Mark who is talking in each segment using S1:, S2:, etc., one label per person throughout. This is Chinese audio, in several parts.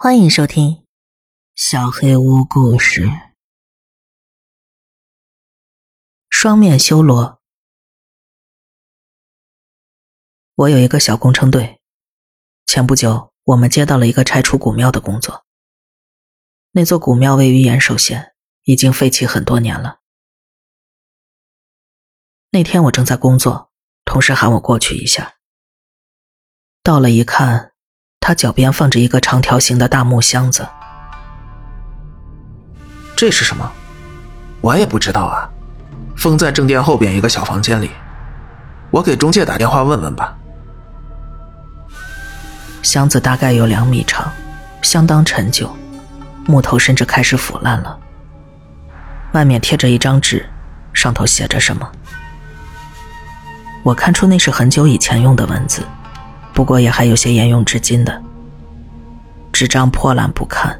S1: 欢迎收听《小黑屋故事》。双面修罗。我有一个小工程队。前不久，我们接到了一个拆除古庙的工作。那座古庙位于岩手县，已经废弃很多年了。那天我正在工作，同事喊我过去一下。到了一看。他脚边放着一个长条形的大木箱子，
S2: 这是什么？我也不知道啊。封在正殿后边一个小房间里，我给中介打电话问问吧。
S1: 箱子大概有两米长，相当陈旧，木头甚至开始腐烂了。外面贴着一张纸，上头写着什么？我看出那是很久以前用的文字。不过也还有些沿用至今的，纸张破烂不堪，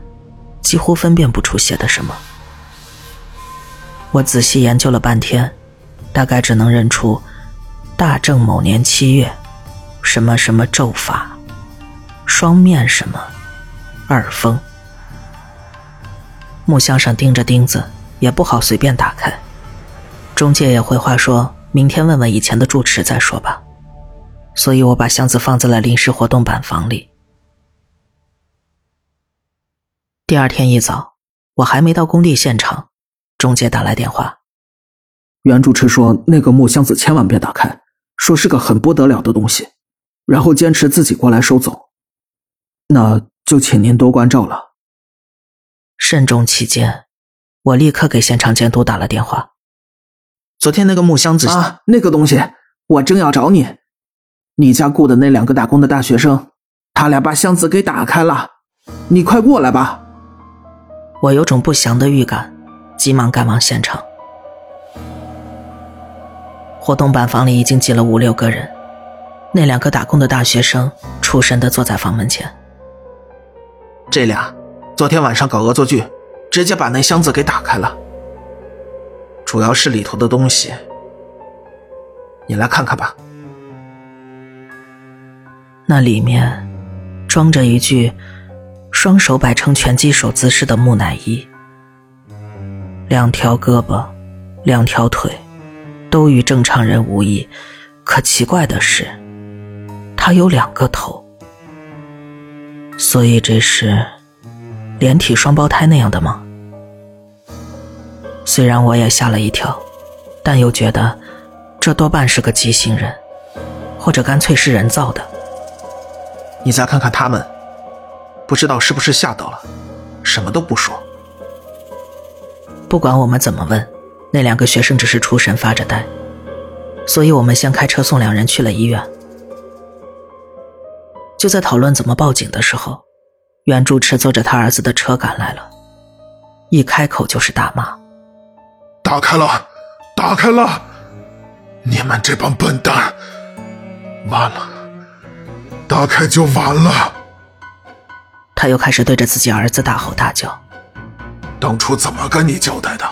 S1: 几乎分辨不出写的什么。我仔细研究了半天，大概只能认出“大正某年七月，什么什么咒法，双面什么，二封”。木箱上钉着钉子，也不好随便打开。中介也回话说，明天问问以前的住持再说吧。所以我把箱子放在了临时活动板房里。第二天一早，我还没到工地现场，中介打来电话。
S3: 原主持说那个木箱子千万别打开，说是个很不得了的东西，然后坚持自己过来收走。那就请您多关照了。
S1: 慎重起见，我立刻给现场监督打了电话。
S2: 昨天那个木箱子
S3: 啊，那个东西，我正要找你。你家雇的那两个打工的大学生，他俩把箱子给打开了，你快过来吧。
S1: 我有种不祥的预感，急忙赶往现场。活动板房里已经挤了五六个人，那两个打工的大学生出神的坐在房门前。
S2: 这俩昨天晚上搞恶作剧，直接把那箱子给打开了，主要是里头的东西，你来看看吧。
S1: 那里面装着一具双手摆成拳击手姿势的木乃伊，两条胳膊，两条腿，都与正常人无异。可奇怪的是，他有两个头，所以这是连体双胞胎那样的吗？虽然我也吓了一跳，但又觉得这多半是个畸形人，或者干脆是人造的。
S2: 你再看看他们，不知道是不是吓到了，什么都不说。
S1: 不管我们怎么问，那两个学生只是出神发着呆。所以我们先开车送两人去了医院。就在讨论怎么报警的时候，袁主持坐着他儿子的车赶来了，一开口就是大骂：“
S4: 打开了，打开了！你们这帮笨蛋，完了！”打开就完了。
S1: 他又开始对着自己儿子大吼大叫：“
S4: 当初怎么跟你交代的？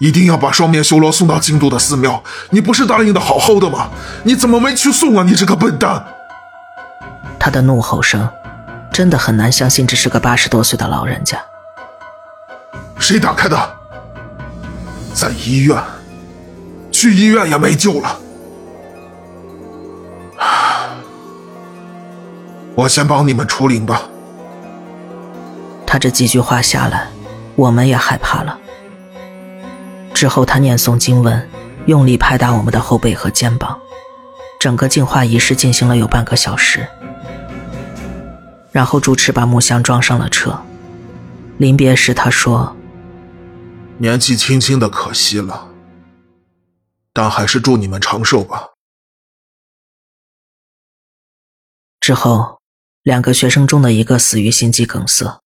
S4: 一定要把双面修罗送到京都的寺庙，你不是答应的好好的吗？你怎么没去送啊？你这个笨蛋！”
S1: 他的怒吼声，真的很难相信这是个八十多岁的老人家。
S4: 谁打开的？在医院，去医院也没救了。我先帮你们除灵吧。
S1: 他这几句话下来，我们也害怕了。之后他念诵经文，用力拍打我们的后背和肩膀，整个净化仪式进行了有半个小时。然后主持把木箱装上了车。临别时他说：“
S4: 年纪轻轻的可惜了，但还是祝你们长寿吧。”
S1: 之后。两个学生中的一个死于心肌梗塞，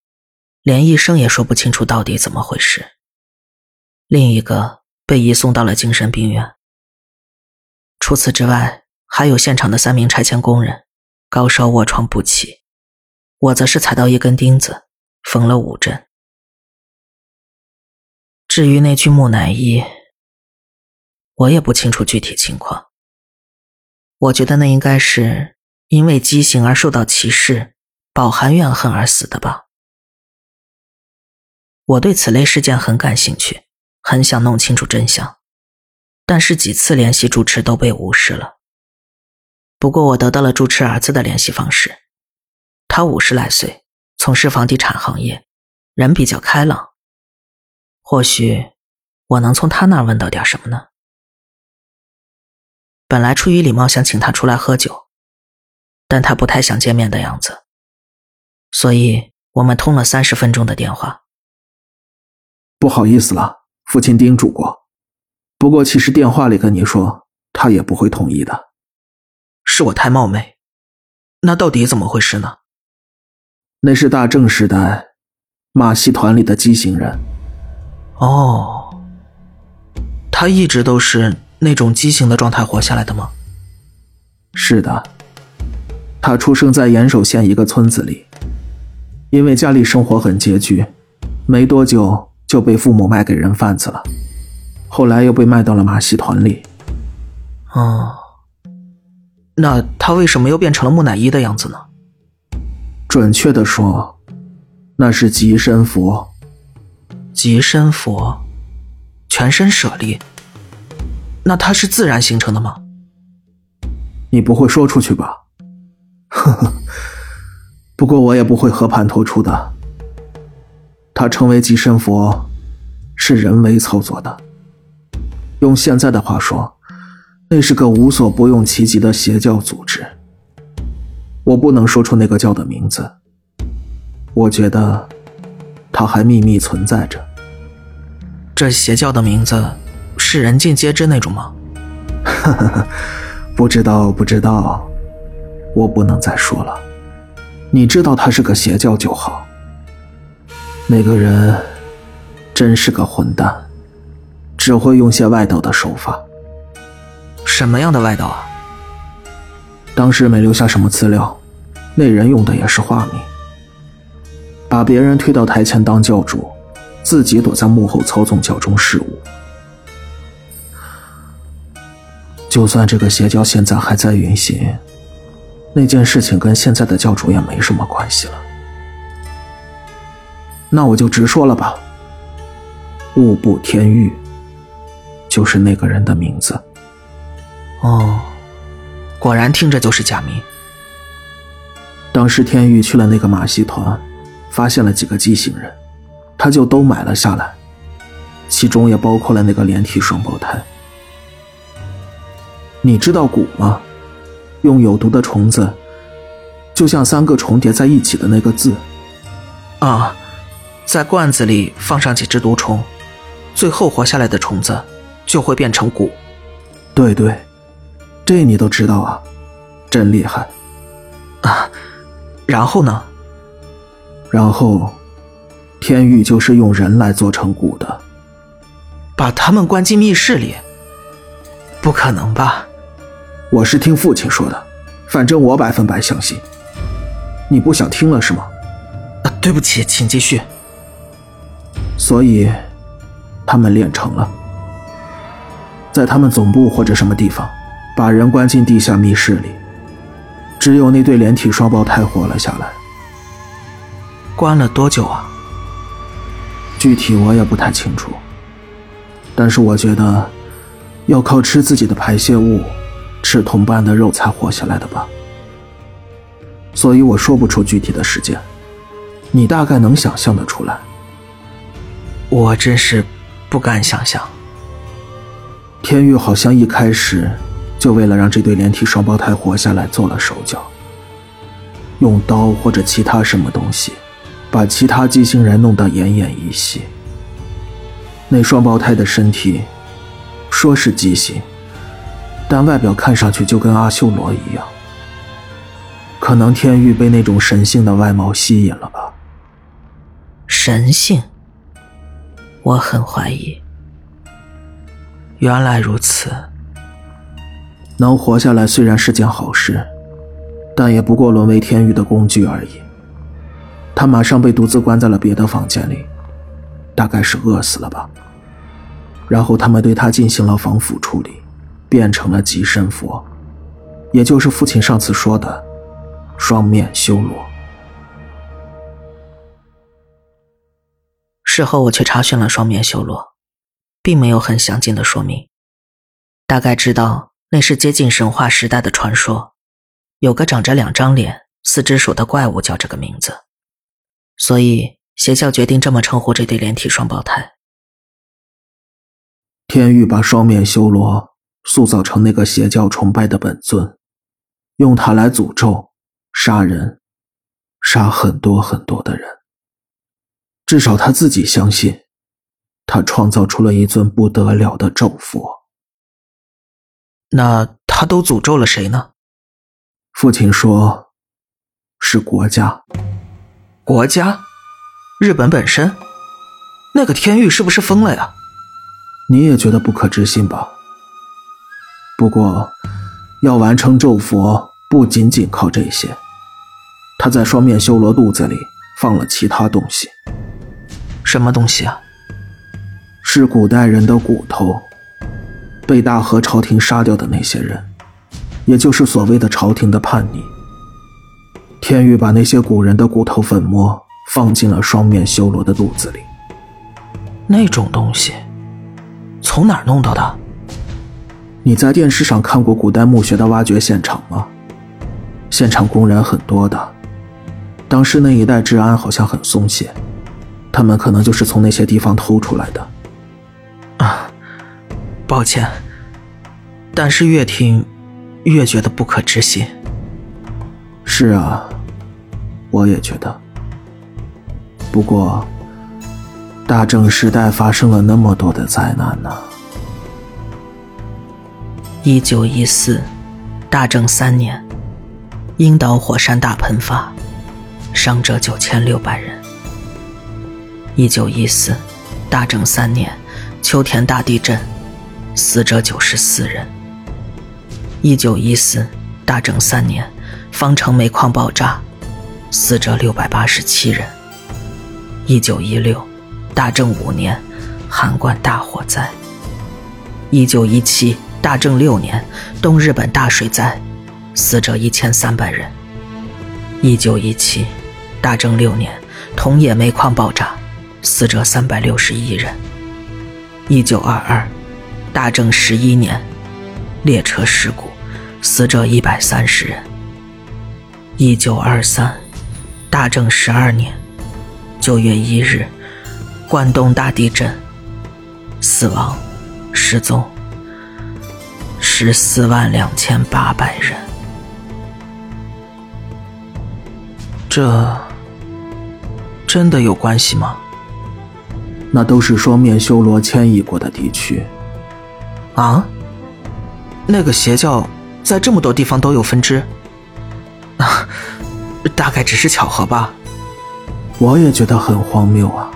S1: 连医生也说不清楚到底怎么回事。另一个被移送到了精神病院。除此之外，还有现场的三名拆迁工人，高烧卧床不起。我则是踩到一根钉子，缝了五针。至于那具木乃伊，我也不清楚具体情况。我觉得那应该是。因为畸形而受到歧视，饱含怨恨而死的吧。
S5: 我对此类事件很感兴趣，很想弄清楚真相，但是几次联系住持都被无视了。不过我得到了住持儿子的联系方式，他五十来岁，从事房地产行业，人比较开朗。或许我能从他那儿问到点什么呢？本来出于礼貌想请他出来喝酒，但他不太想见面的样子，所以我们通了三十分钟的电话。
S1: 不好意思了，父亲叮嘱过。不过其实电话里跟你说，他也不会同意的。
S6: 是我太冒昧，那到底怎么回事呢？
S1: 那是大正时代马戏团里的畸形人。
S6: 哦，他一直都是那种畸形的状态活下来的吗？
S1: 是的，他出生在岩手县一个村子里，因为家里生活很拮据，没多久。就被父母卖给人贩子了，后来又被卖到了马戏团里。
S6: 哦，那他为什么又变成了木乃伊的样子呢？
S1: 准确的说，那是极身佛。
S6: 极身佛，全身舍利。那他是自然形成的吗？
S1: 你不会说出去吧？呵呵，不过我也不会和盘托出的。他成为极身佛，是人为操作的。用现在的话说，那是个无所不用其极的邪教组织。我不能说出那个教的名字。我觉得，他还秘密存在着。
S6: 这邪教的名字是人尽皆知那种吗？
S1: 不知道，不知道。我不能再说了。你知道他是个邪教就好。那个人真是个混蛋，只会用些外道的手法。
S6: 什么样的外道啊？
S1: 当时没留下什么资料，那人用的也是化名，把别人推到台前当教主，自己躲在幕后操纵教中事务。就算这个邪教现在还在运行，那件事情跟现在的教主也没什么关系了。那我就直说了吧。物部天域，就是那个人的名字。
S6: 哦，果然听着就是假名。
S1: 当时天域去了那个马戏团，发现了几个畸形人，他就都买了下来，其中也包括了那个连体双胞胎。你知道蛊吗？用有毒的虫子，就像三个重叠在一起的那个字。
S6: 啊。在罐子里放上几只毒虫，最后活下来的虫子就会变成蛊。
S1: 对对，这你都知道啊，真厉害
S6: 啊！然后呢？
S1: 然后，天域就是用人来做成蛊的，
S6: 把他们关进密室里？不可能吧？
S1: 我是听父亲说的，反正我百分百相信。你不想听了是吗？
S6: 啊，对不起，请继续。
S1: 所以，他们练成了，在他们总部或者什么地方，把人关进地下密室里，只有那对连体双胞胎活了下来。
S6: 关了多久啊？
S1: 具体我也不太清楚，但是我觉得，要靠吃自己的排泄物，吃同伴的肉才活下来的吧。所以我说不出具体的时间，你大概能想象得出来。
S6: 我真是不敢想象，
S1: 天玉好像一开始就为了让这对连体双胞胎活下来做了手脚，用刀或者其他什么东西，把其他畸形人弄得奄奄一息。那双胞胎的身体说是畸形，但外表看上去就跟阿修罗一样。可能天域被那种神性的外貌吸引了吧？
S5: 神性。我很怀疑，
S6: 原来如此。
S1: 能活下来虽然是件好事，但也不过沦为天域的工具而已。他马上被独自关在了别的房间里，大概是饿死了吧。然后他们对他进行了防腐处理，变成了极身佛，也就是父亲上次说的双面修罗。事后我去查询了双面修罗，并没有很详尽的说明，大概知道那是接近神话时代的传说，有个长着两张脸、四只手的怪物叫这个名字，所以邪教决定这么称呼这对连体双胞胎。
S3: 天域把双面修罗塑造成那个邪教崇拜的本尊，用它来诅咒、杀人，杀很多很多的人。至少他自己相信，他创造出了一尊不得了的咒佛。
S1: 那他都诅咒了谁呢？
S3: 父亲说，是国家。
S1: 国家？日本本身？那个天域是不是疯了呀？
S3: 你也觉得不可置信吧？不过，要完成咒佛，不仅仅靠这些。他在双面修罗肚子里放了其他东西。
S1: 什么东西啊？
S3: 是古代人的骨头，被大和朝廷杀掉的那些人，也就是所谓的朝廷的叛逆。天宇把那些古人的骨头粉末放进了双面修罗的肚子里。
S1: 那种东西，从哪儿弄到的？
S3: 你在电视上看过古代墓穴的挖掘现场吗？现场工人很多的，当时那一带治安好像很松懈。他们可能就是从那些地方偷出来的。
S1: 啊，抱歉，但是越听越觉得不可置信。
S3: 是啊，我也觉得。不过，大正时代发生了那么多的灾难呢。
S1: 一九一四，大正三年，樱岛火山大喷发，伤者九千六百人。一九一四，大正三年，秋田大地震，死者九十四人。一九一四，大正三年，方城煤矿爆炸，死者六百八十七人。一九一六，大正五年，函馆大火灾。一九一七，大正六年，东日本大水灾，死者一千三百人。一九一七，大正六年，桐野煤矿爆炸。死者三百六十一人。一九二二，大正十一年，列车事故，死者一百三十人。一九二三，大正十二年，九月一日，关东大地震，死亡、失踪十四万两千八百人。这真的有关系吗？
S3: 那都是双面修罗迁移过的地区，
S1: 啊？那个邪教在这么多地方都有分支，啊？大概只是巧合吧。
S3: 我也觉得很荒谬啊。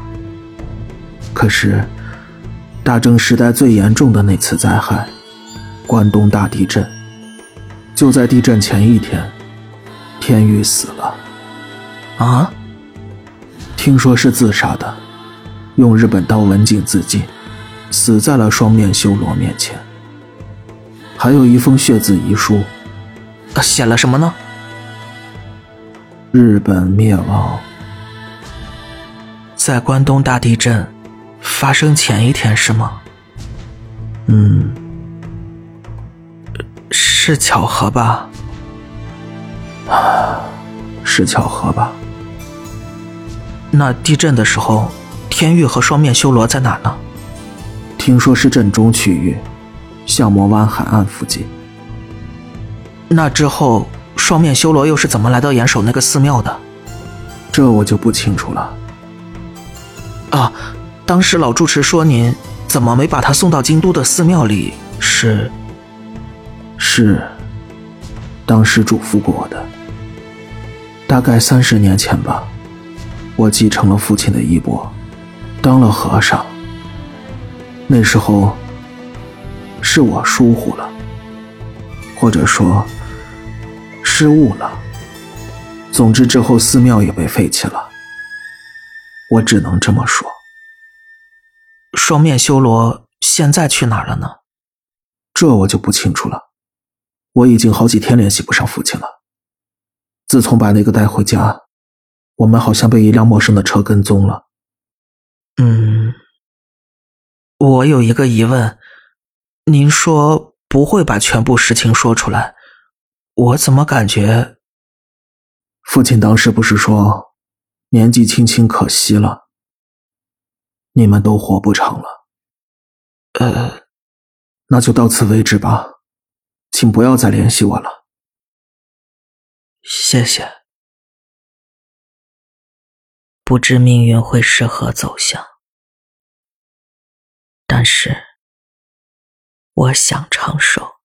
S3: 可是，大正时代最严重的那次灾害——关东大地震，就在地震前一天，天宇死了。
S1: 啊？
S3: 听说是自杀的。用日本刀刎颈自尽，死在了双面修罗面前。还有一封血字遗书，
S1: 写了什么呢？
S3: 日本灭亡，
S1: 在关东大地震发生前一天是吗？
S3: 嗯，
S1: 是巧合吧？
S3: 啊，是巧合吧？
S1: 那地震的时候。天域和双面修罗在哪呢？
S3: 听说是震中区域，相魔湾海岸附近。
S1: 那之后，双面修罗又是怎么来到岩手那个寺庙的？
S3: 这我就不清楚了。
S1: 啊，当时老住持说您怎么没把他送到京都的寺庙里？是，
S3: 是，当时嘱咐过我的。大概三十年前吧，我继承了父亲的衣钵。当了和尚，那时候是我疏忽了，或者说失误了。总之之后寺庙也被废弃了，我只能这么说。
S1: 双面修罗现在去哪儿了呢？
S3: 这我就不清楚了。我已经好几天联系不上父亲了。自从把那个带回家，我们好像被一辆陌生的车跟踪了。
S1: 嗯，我有一个疑问，您说不会把全部实情说出来，我怎么感觉？
S3: 父亲当时不是说，年纪轻轻可惜了，你们都活不长了。
S1: 呃，
S3: 那就到此为止吧，请不要再联系我了。
S1: 谢谢。不知命运会是何走向，但是我想长寿。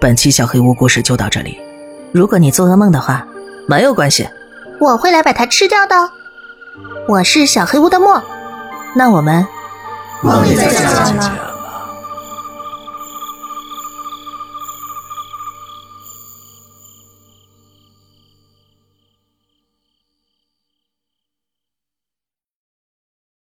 S1: 本期小黑屋故事就到这里。如果你做噩梦的话，没有关系，
S7: 我会来把它吃掉的。我是小黑屋的墨，
S1: 那我们
S7: 梦里再见了。